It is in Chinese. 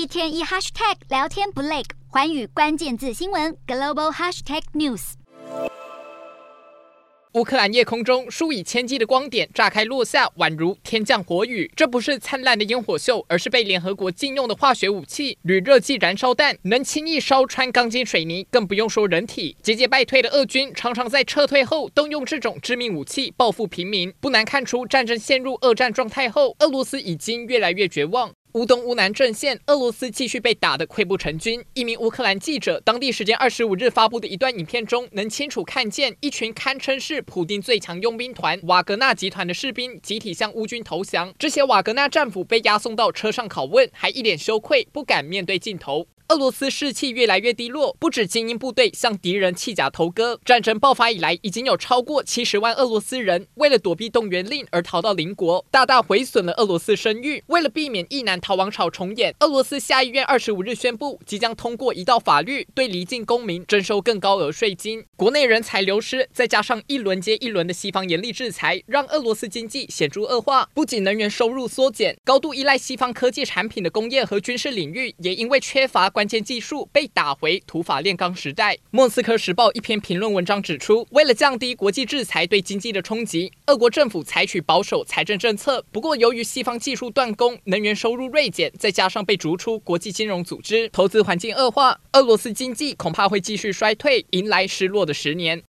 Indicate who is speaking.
Speaker 1: 一天一 hashtag 聊天不累，寰宇关键字新闻 global hashtag news。
Speaker 2: 乌克兰夜空中数以千计的光点炸开落下，宛如天降火雨。这不是灿烂的烟火秀，而是被联合国禁用的化学武器——铝热剂燃烧弹，能轻易烧穿钢筋水泥，更不用说人体。节节败退的俄军常常在撤退后动用这种致命武器报复平民。不难看出，战争陷入二战状态后，俄罗斯已经越来越绝望。乌东乌南阵线，俄罗斯继续被打得溃不成军。一名乌克兰记者当地时间二十五日发布的一段影片中，能清楚看见一群堪称是普丁最强佣兵团瓦格纳集团的士兵集体向乌军投降。这些瓦格纳战俘被押送到车上拷问，还一脸羞愧，不敢面对镜头。俄罗斯士气越来越低落，不止精英部队向敌人弃甲投戈，战争爆发以来，已经有超过七十万俄罗斯人为了躲避动员令而逃到邻国，大大毁损了俄罗斯声誉。为了避免役男逃亡潮重演，俄罗斯下议院二十五日宣布，即将通过一道法律，对离境公民征收更高额税金。国内人才流失，再加上一轮接一轮的西方严厉制裁，让俄罗斯经济显著恶化。不仅能源收入缩减，高度依赖西方科技产品的工业和军事领域，也因为缺乏。关键技术被打回土法炼钢时代。莫斯科时报一篇评论文章指出，为了降低国际制裁对经济的冲击，俄国政府采取保守财政政策。不过，由于西方技术断供、能源收入锐减，再加上被逐出国际金融组织，投资环境恶化，俄罗斯经济恐怕会继续衰退，迎来失落的十年。